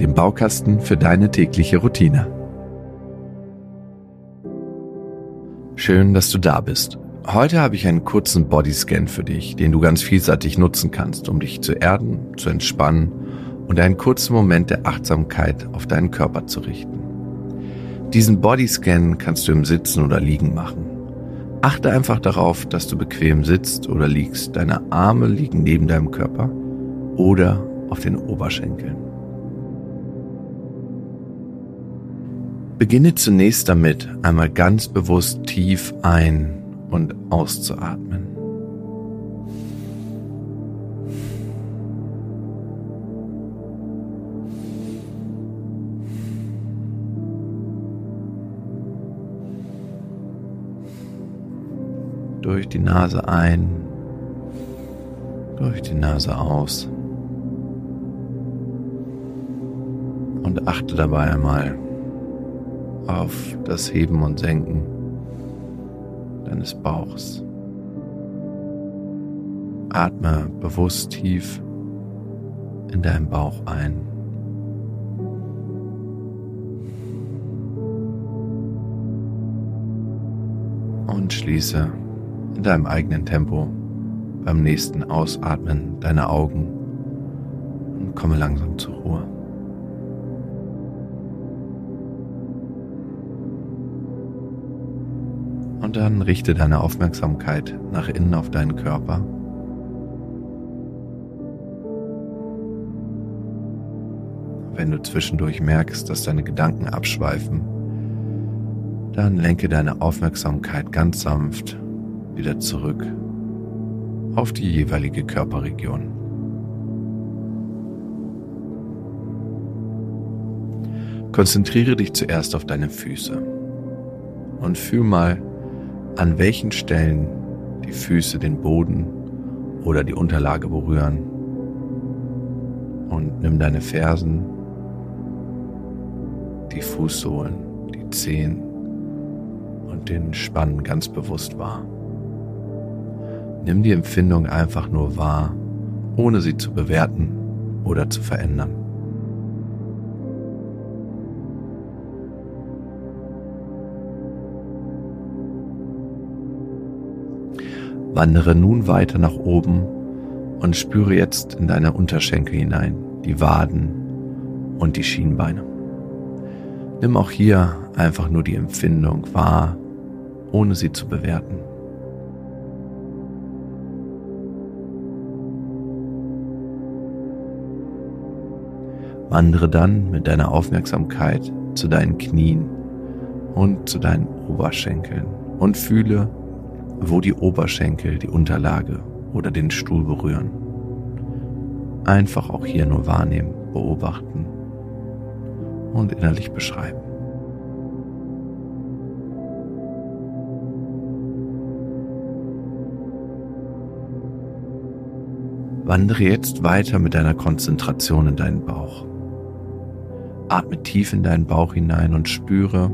dem Baukasten für deine tägliche Routine. Schön, dass du da bist. Heute habe ich einen kurzen Bodyscan für dich, den du ganz vielseitig nutzen kannst, um dich zu erden, zu entspannen und einen kurzen Moment der Achtsamkeit auf deinen Körper zu richten. Diesen Bodyscan kannst du im Sitzen oder Liegen machen. Achte einfach darauf, dass du bequem sitzt oder liegst. Deine Arme liegen neben deinem Körper oder auf den Oberschenkeln. Beginne zunächst damit, einmal ganz bewusst tief ein- und auszuatmen. Durch die Nase ein, durch die Nase aus. Und achte dabei einmal auf das Heben und Senken deines Bauchs. Atme bewusst tief in deinen Bauch ein. Und schließe in deinem eigenen Tempo beim nächsten Ausatmen deine Augen und komme langsam zur Ruhe. Und dann richte deine Aufmerksamkeit nach innen auf deinen Körper. Wenn du zwischendurch merkst, dass deine Gedanken abschweifen, dann lenke deine Aufmerksamkeit ganz sanft wieder zurück auf die jeweilige Körperregion. Konzentriere dich zuerst auf deine Füße und fühl mal, an welchen Stellen die Füße den Boden oder die Unterlage berühren. Und nimm deine Fersen, die Fußsohlen, die Zehen und den Spann ganz bewusst wahr. Nimm die Empfindung einfach nur wahr, ohne sie zu bewerten oder zu verändern. Wandere nun weiter nach oben und spüre jetzt in deine Unterschenkel hinein, die Waden und die Schienbeine. Nimm auch hier einfach nur die Empfindung wahr, ohne sie zu bewerten. Wandere dann mit deiner Aufmerksamkeit zu deinen Knien und zu deinen Oberschenkeln und fühle, wo die Oberschenkel die Unterlage oder den Stuhl berühren. Einfach auch hier nur wahrnehmen, beobachten und innerlich beschreiben. Wandere jetzt weiter mit deiner Konzentration in deinen Bauch. Atme tief in deinen Bauch hinein und spüre,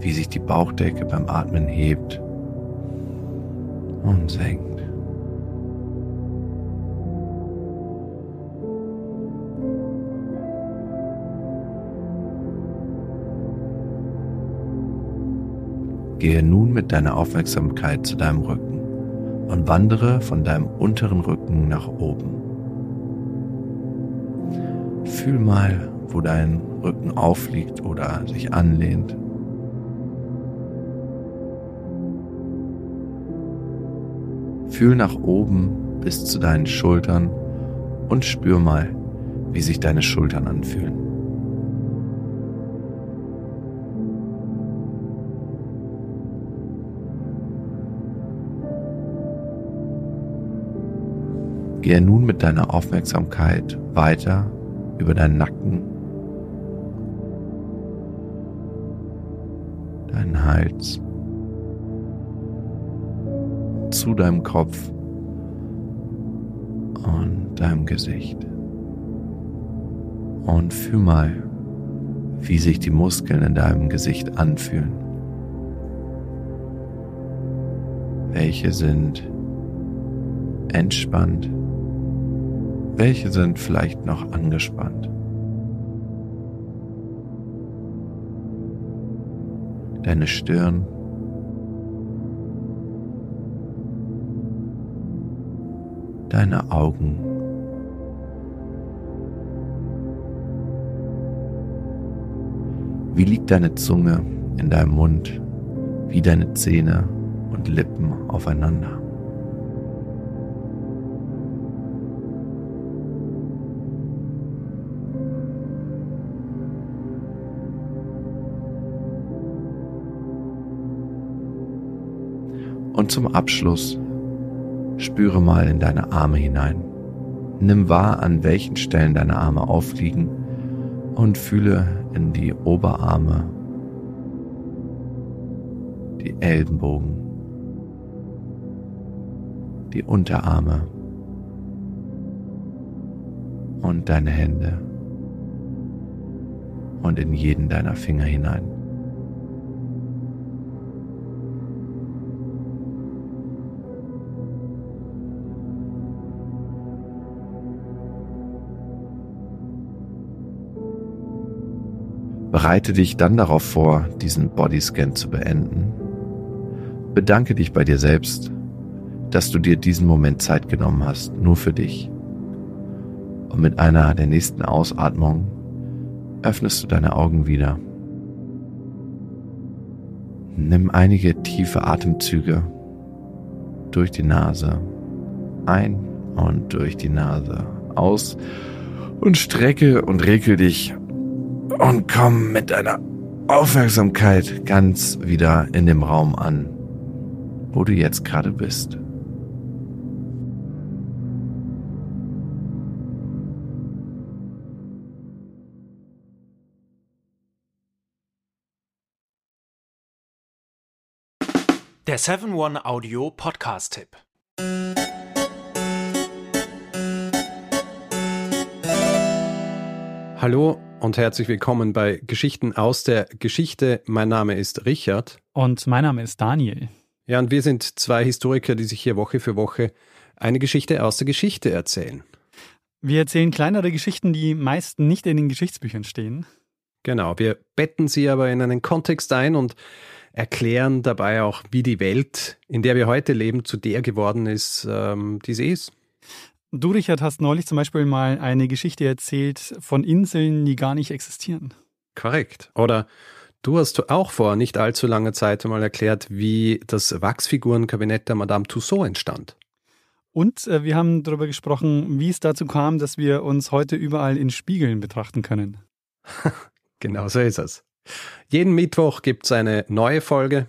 wie sich die Bauchdecke beim Atmen hebt und senkt. Gehe nun mit deiner Aufmerksamkeit zu deinem Rücken und wandere von deinem unteren Rücken nach oben. Fühl mal, wo dein Rücken aufliegt oder sich anlehnt. Fühl nach oben bis zu deinen Schultern und spür mal, wie sich deine Schultern anfühlen. Gehe nun mit deiner Aufmerksamkeit weiter über deinen Nacken, deinen Hals, zu deinem Kopf und deinem Gesicht. Und fühl mal, wie sich die Muskeln in deinem Gesicht anfühlen. Welche sind entspannt welche sind vielleicht noch angespannt? Deine Stirn. Deine Augen. Wie liegt deine Zunge in deinem Mund, wie deine Zähne und Lippen aufeinander? Und zum Abschluss spüre mal in deine Arme hinein. Nimm wahr, an welchen Stellen deine Arme aufliegen und fühle in die Oberarme, die Ellenbogen, die Unterarme und deine Hände und in jeden deiner Finger hinein. Bereite dich dann darauf vor, diesen Bodyscan zu beenden. Bedanke dich bei dir selbst, dass du dir diesen Moment Zeit genommen hast, nur für dich. Und mit einer der nächsten Ausatmungen öffnest du deine Augen wieder. Nimm einige tiefe Atemzüge durch die Nase ein und durch die Nase aus und strecke und regel dich und komm mit deiner Aufmerksamkeit ganz wieder in dem Raum an, wo du jetzt gerade bist. Der 7-One Audio Podcast-Tipp. Hallo und herzlich willkommen bei Geschichten aus der Geschichte. Mein Name ist Richard. Und mein Name ist Daniel. Ja, und wir sind zwei Historiker, die sich hier Woche für Woche eine Geschichte aus der Geschichte erzählen. Wir erzählen kleinere Geschichten, die meist nicht in den Geschichtsbüchern stehen. Genau, wir betten sie aber in einen Kontext ein und erklären dabei auch, wie die Welt, in der wir heute leben, zu der geworden ist, ähm, die sie ist. Du, Richard, hast neulich zum Beispiel mal eine Geschichte erzählt von Inseln, die gar nicht existieren. Korrekt. Oder du hast auch vor nicht allzu langer Zeit mal erklärt, wie das Wachsfigurenkabinett der Madame Tussaud entstand. Und äh, wir haben darüber gesprochen, wie es dazu kam, dass wir uns heute überall in Spiegeln betrachten können. genau so ist es. Jeden Mittwoch gibt es eine neue Folge.